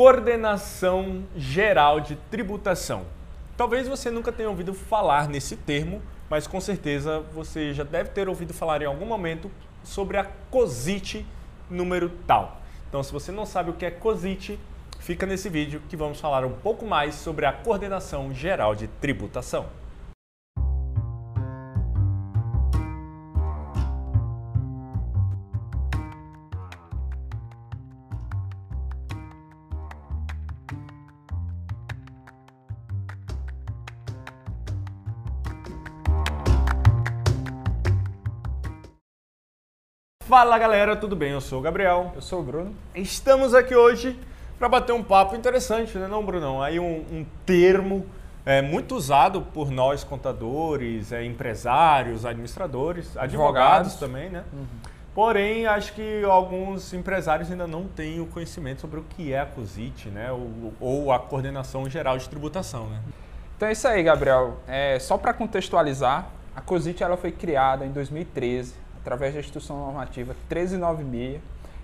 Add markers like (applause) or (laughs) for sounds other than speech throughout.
Coordenação Geral de Tributação. Talvez você nunca tenha ouvido falar nesse termo, mas com certeza você já deve ter ouvido falar em algum momento sobre a COSIT número tal. Então, se você não sabe o que é COSIT, fica nesse vídeo que vamos falar um pouco mais sobre a Coordenação Geral de Tributação. Fala galera, tudo bem? Eu sou o Gabriel. Eu sou o Bruno. Estamos aqui hoje para bater um papo interessante, né, não, Brunão? Aí um, um termo é, muito usado por nós contadores, é, empresários, administradores, advogados, advogados também, né? Uhum. Porém, acho que alguns empresários ainda não têm o conhecimento sobre o que é a COSIT, né? Ou, ou a Coordenação Geral de Tributação, né? Então é isso aí, Gabriel. É, só para contextualizar, a COSIT ela foi criada em 2013 através da Instrução Normativa 1396.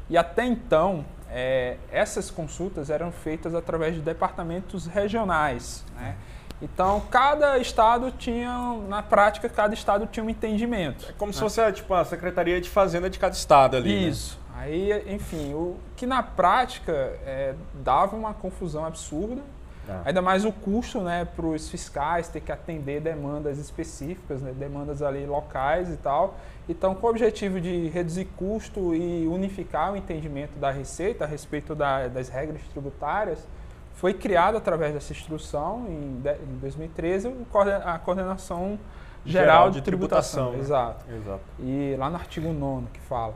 E até então, é, essas consultas eram feitas através de departamentos regionais. Né? Então, cada estado tinha, na prática, cada estado tinha um entendimento. É como né? se fosse tipo, a Secretaria de Fazenda de cada estado ali. Né? Isso. Né? Aí, enfim, o que na prática é, dava uma confusão absurda, ah. Ainda mais o custo né, para os fiscais ter que atender demandas específicas, né, demandas ali locais e tal. Então, com o objetivo de reduzir custo e unificar o entendimento da Receita a respeito da, das regras tributárias, foi criado através dessa instrução, em, em 2013, a Coordenação Geral, Geral de, de, Tributação. tributação né? Exato. Exato. E lá no artigo 9 que fala.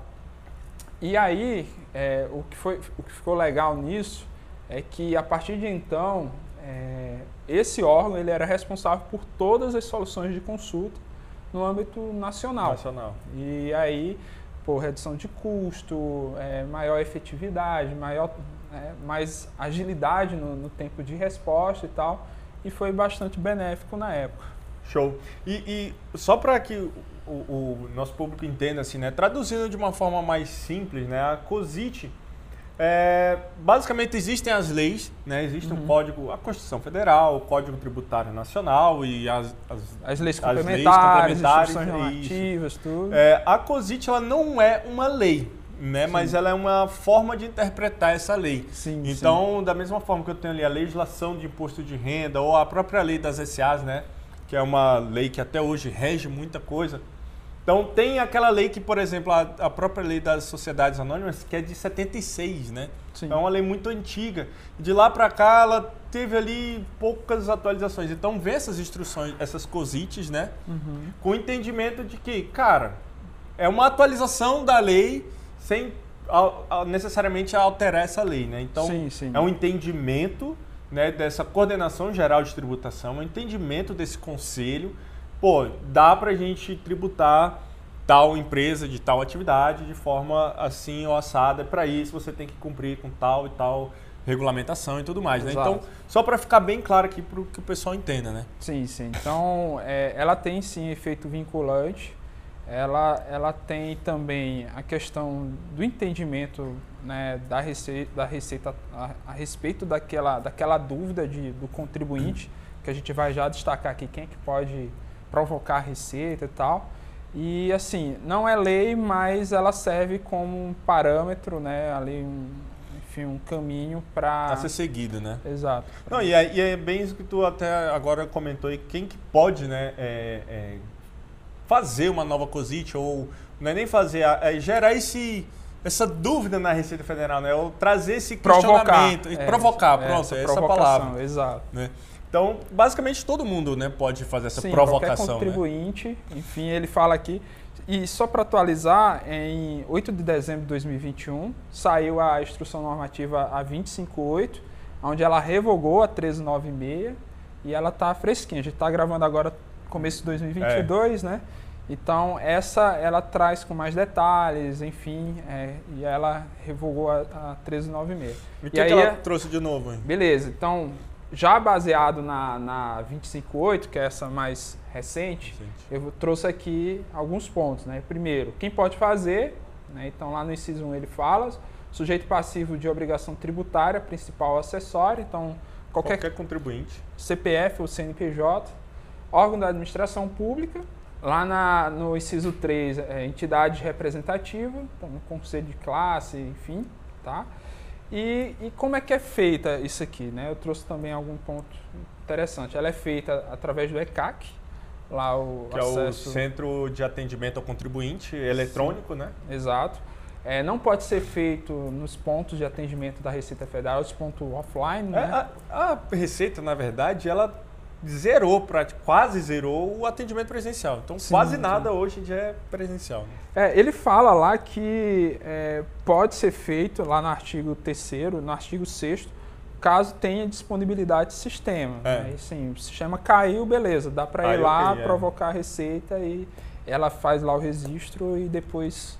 E aí, é, o, que foi, o que ficou legal nisso é que a partir de então, é, esse órgão ele era responsável por todas as soluções de consulta no âmbito nacional. Nacional. E aí, por redução de custo, é, maior efetividade, maior, é, mais agilidade no, no, tempo de resposta e tal, e foi bastante benéfico na época. Show. E, e só para que o, o, nosso público entenda, assim, né, traduzindo de uma forma mais simples, né, a COSIT é, basicamente existem as leis, né? existe uhum. um código, a Constituição Federal, o Código Tributário Nacional e as, as, as leis complementares, as leis complementares tudo. É, a COSIT ela não é uma lei, né? mas ela é uma forma de interpretar essa lei. Sim, então, sim. da mesma forma que eu tenho ali a legislação de imposto de renda ou a própria lei das SAs, né? que é uma lei que até hoje rege muita coisa, então tem aquela lei que, por exemplo, a, a, própria lei das sociedades anônimas, que é de 76, né? Sim. É uma lei muito antiga. De lá para cá ela teve ali poucas atualizações. Então vê essas instruções, essas cosites, né? Uhum. Com o entendimento de que, cara, é uma atualização da lei sem necessariamente alterar essa lei, né? Então sim, sim. é um entendimento né, dessa coordenação geral de tributação, um entendimento desse conselho pô, dá para a gente tributar tal empresa de tal atividade de forma assim ou assada. Para isso você tem que cumprir com tal e tal regulamentação e tudo mais, né? Então, só para ficar bem claro aqui para que o pessoal entenda, né? Sim, sim. Então, é, ela tem sim efeito vinculante. Ela, ela tem também a questão do entendimento né, da receita, da receita a, a, respeito daquela, daquela dúvida de, do contribuinte, que a gente vai já destacar aqui quem é que pode provocar receita e tal. E assim, não é lei, mas ela serve como um parâmetro, né? Ali um, enfim, um caminho para a ser seguido, né? Exato. Não, e é, e é, bem isso que tu até agora comentou aí, quem que pode, né, é, é fazer uma nova COSIT ou não é nem fazer, é gerar esse essa dúvida na Receita Federal, né? Ou trazer esse questionamento, provocar, é, provocar pronto, essa, essa palavra. Exato. Né? Então, basicamente todo mundo né, pode fazer essa Sim, provocação. Qualquer né? contribuinte, né? enfim, ele fala aqui. E só para atualizar, em 8 de dezembro de 2021, saiu a instrução normativa a 258, onde ela revogou a 1396 e ela está fresquinha. A gente está gravando agora começo de 2022, é. né? Então, essa ela traz com mais detalhes, enfim, é, e ela revogou a, a 1396. E o que, que ela trouxe de novo? Hein? Beleza, então já baseado na, na 258, que é essa mais recente, eu trouxe aqui alguns pontos. Né? Primeiro, quem pode fazer, né? então lá no inciso 1 ele fala sujeito passivo de obrigação tributária, principal acessório, então qualquer, qualquer contribuinte, CPF ou CNPJ, órgão da administração pública, lá na, no inciso 3, é, entidade representativa, então, conselho de classe, enfim, tá? E, e, como é que é feita isso aqui, né? Eu trouxe também algum ponto interessante. Ela é feita através do ECAC, lá o que acesso... é o Centro de Atendimento ao Contribuinte eletrônico, Sim. né? Exato. É, não pode ser feito nos pontos de atendimento da Receita Federal, os pontos offline, é, né? A, a, Receita, na verdade, ela zerou, quase zerou o atendimento presencial. Então, sim, quase nada hoje já é presencial. Né? É, ele fala lá que é, pode ser feito, lá no artigo 3 no artigo 6 caso tenha disponibilidade de sistema. É. Né? Assim, o sistema caiu, beleza, dá para ir lá, é. provocar a receita e ela faz lá o registro e depois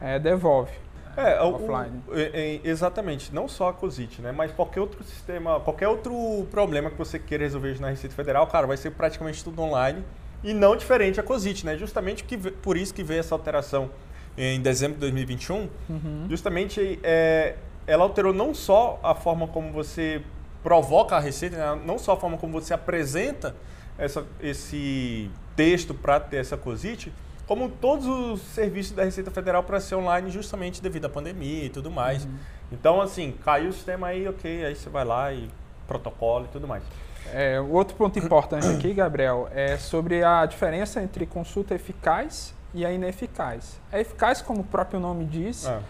é, devolve. É, offline. O, é, é, exatamente, não só a COSIT, né? Mas qualquer outro sistema, qualquer outro problema que você queira resolver na Receita Federal, cara, vai ser praticamente tudo online e não diferente a COSIT, né? Justamente que, por isso que veio essa alteração em dezembro de 2021, uhum. justamente é, ela alterou não só a forma como você provoca a receita, né? não só a forma como você apresenta essa, esse texto para ter essa COSIT, como todos os serviços da Receita Federal para ser online justamente devido à pandemia e tudo mais. Uhum. Então, assim, caiu o sistema aí, ok, aí você vai lá e protocolo e tudo mais. É, o outro ponto importante aqui, Gabriel, é sobre a diferença entre consulta eficaz e a ineficaz. A eficaz, como o próprio nome diz, é.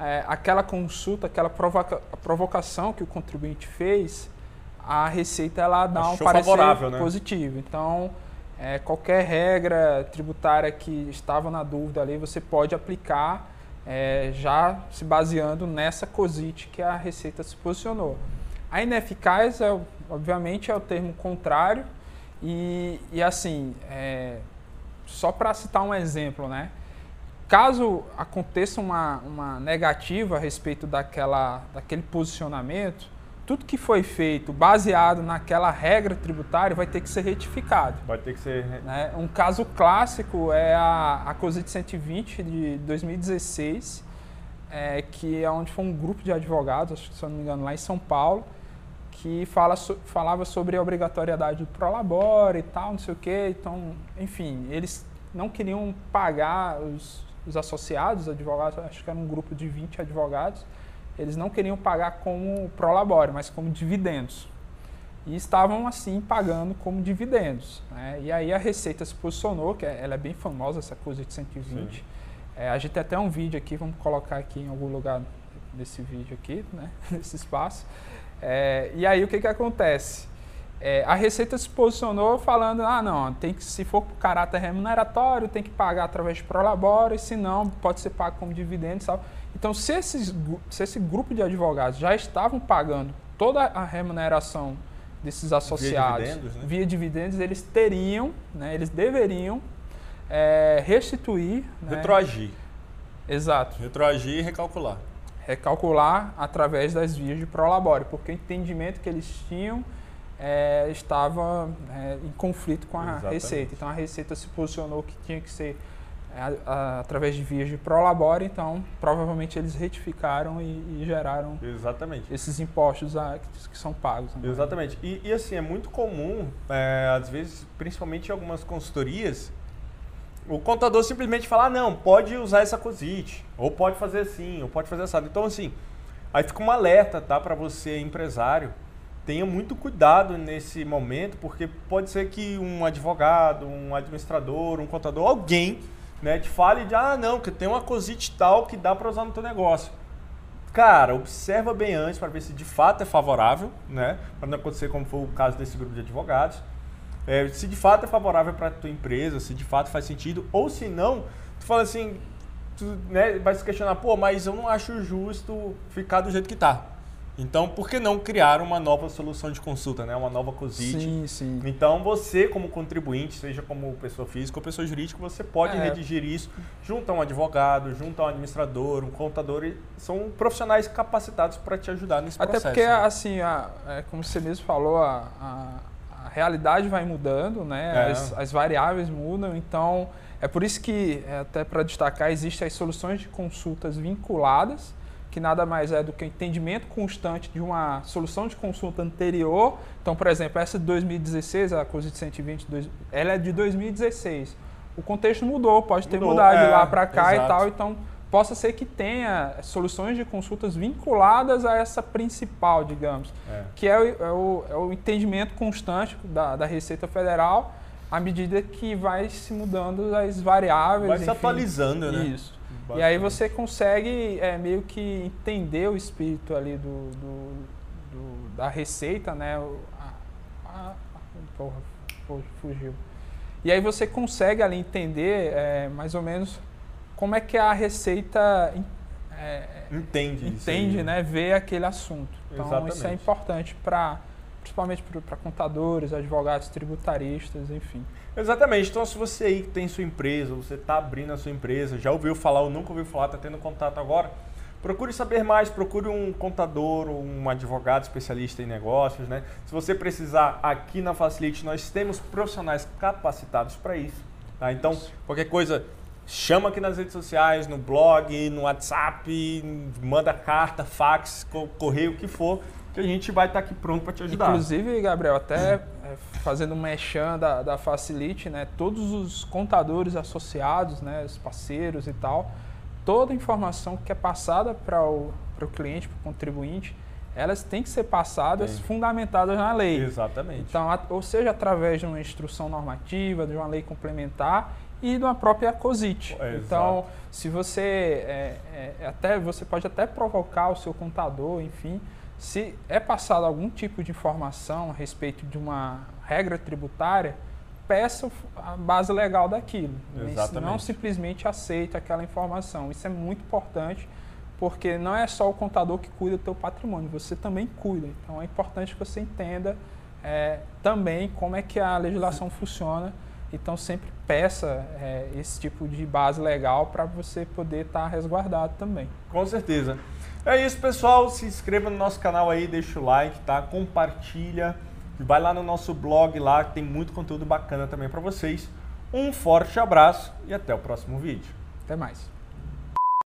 É, aquela consulta, aquela provoca, provocação que o contribuinte fez, a Receita ela dá Achou um parecer né? positivo. Então, é, qualquer regra tributária que estava na dúvida ali, você pode aplicar é, já se baseando nessa COSIT que a Receita se posicionou. A ineficaz, é, obviamente, é o termo contrário e, e assim, é, só para citar um exemplo, né? Caso aconteça uma, uma negativa a respeito daquela, daquele posicionamento, tudo que foi feito baseado naquela regra tributária vai ter que ser retificado. Vai ter que ser. Né? Um caso clássico é a, a COSIT 120 de 2016, é, que é onde foi um grupo de advogados, acho que se eu não me engano, lá em São Paulo, que fala, falava sobre a obrigatoriedade do Prolabore e tal, não sei o quê. Então, enfim, eles não queriam pagar os, os associados, advogados, acho que era um grupo de 20 advogados, eles não queriam pagar como prolabore, mas como dividendos. E estavam, assim, pagando como dividendos. Né? E aí a Receita se posicionou, que é, ela é bem famosa, essa coisa de 120. É, a gente tem até um vídeo aqui, vamos colocar aqui em algum lugar desse vídeo aqui, né? (laughs) nesse espaço. É, e aí o que, que acontece? É, a Receita se posicionou falando, ah não, tem que, se for por caráter remuneratório, tem que pagar através de prolabore, se não, pode ser pago como dividendos e tal. Então, se, esses, se esse grupo de advogados já estavam pagando toda a remuneração desses associados via dividendos, né? via dividendos eles teriam, né, eles deveriam é, restituir. Né, Retroagir. Exato. Retroagir e recalcular. Recalcular através das vias de prolabore, porque o entendimento que eles tinham é, estava é, em conflito com a Exatamente. Receita. Então a Receita se posicionou que tinha que ser a, a, através de vias de prolabore, então provavelmente eles retificaram e, e geraram Exatamente. esses impostos a, que, que, são pagos. Né? Exatamente. E, e, assim, é muito comum, é, às vezes, principalmente em algumas consultorias, o contador simplesmente falar, ah, não, pode usar essa cosite, ou pode fazer assim, ou pode fazer assado. Então, assim, aí fica um alerta, tá, para você, empresário, tenha muito cuidado nesse momento, porque pode ser que um advogado, um administrador, um contador, alguém né, te fale de, ah, não, que tem uma cosite tal que dá para usar no teu negócio. Cara, observa bem antes para ver se de fato é favorável, né? Para não acontecer como foi o caso desse grupo de advogados. É, se de fato é favorável para tua empresa, se de fato faz sentido, ou se não, tu fala assim, tu né, vai se questionar, pô, mas eu não acho justo ficar do jeito que está. Então, por que não criar uma nova solução de consulta, né? uma nova COSIT? Sim, sim. Então, você, como contribuinte, seja como pessoa física ou pessoa jurídica, você pode é. redigir isso junto a um advogado, junto a um administrador, um contador. E são profissionais capacitados para te ajudar nesse Até processo. Até porque, né? assim, a, é, como você mesmo falou, a, a, a realidade vai mudando, né? É. As, as variáveis mudam, então... É por isso que, é, até para destacar, existem as soluções de consultas vinculadas, que nada mais é do que o entendimento constante de uma solução de consulta anterior. Então, por exemplo, essa de 2016, a COSIT 120, ela é de 2016. O contexto mudou, pode ter mudou, mudado é, de lá para cá exato. e tal, então possa ser que tenha soluções de consultas vinculadas a essa principal, digamos, é. que é o, é, o, é o, entendimento constante da, da Receita Federal à medida que vai se mudando as variáveis. Vai se atualizando, né? Isso. E aí você consegue é, meio que entender o espírito ali do, do, do da receita, né? A, a, porra, fugiu. E aí você consegue ali entender é, mais ou menos como é que a receita é, entende, entende né? Vê aquele assunto. Então Exatamente. isso é importante para principalmente para contadores, advogados, tributaristas, enfim. Exatamente. Então, se você aí tem sua empresa, você está abrindo a sua empresa, já ouviu falar ou nunca ouviu falar, está tendo contato agora, procure saber mais, procure um contador, um advogado especialista em negócios, né? Se você precisar, aqui na Facilite nós temos profissionais capacitados para isso, tá? Então, qualquer coisa, chama aqui nas redes sociais, no blog, no WhatsApp, manda carta, fax, correio, o que for, que a gente vai estar tá aqui pronto para te ajudar. Inclusive, Gabriel, até é, fazendo um mechan da, da Facilite, né, todos os contadores associados, né, os parceiros e tal, toda informação que é passada para o, o cliente, para o contribuinte, elas têm que ser passadas Sim. fundamentadas na lei. Exatamente. Então, a, ou seja, através de uma instrução normativa, de uma lei complementar e uma própria COSIT. É, então, exato. se você é, é, até você pode até provocar o seu contador, enfim, se é passado algum tipo de informação a respeito de uma regra tributária, peça a base legal daquilo. Exatamente. Não simplesmente aceita aquela informação. Isso é muito importante, porque não é só o contador que cuida do teu patrimônio, você também cuida. Então é importante que você entenda é, também como é que a legislação funciona. Então sempre peça é, esse tipo de base legal para você poder estar tá resguardado também. Com certeza. É isso, pessoal. Se inscreva no nosso canal aí, deixa o like, tá? Compartilha. Vai lá no nosso blog lá, que tem muito conteúdo bacana também para vocês. Um forte abraço e até o próximo vídeo. Até mais.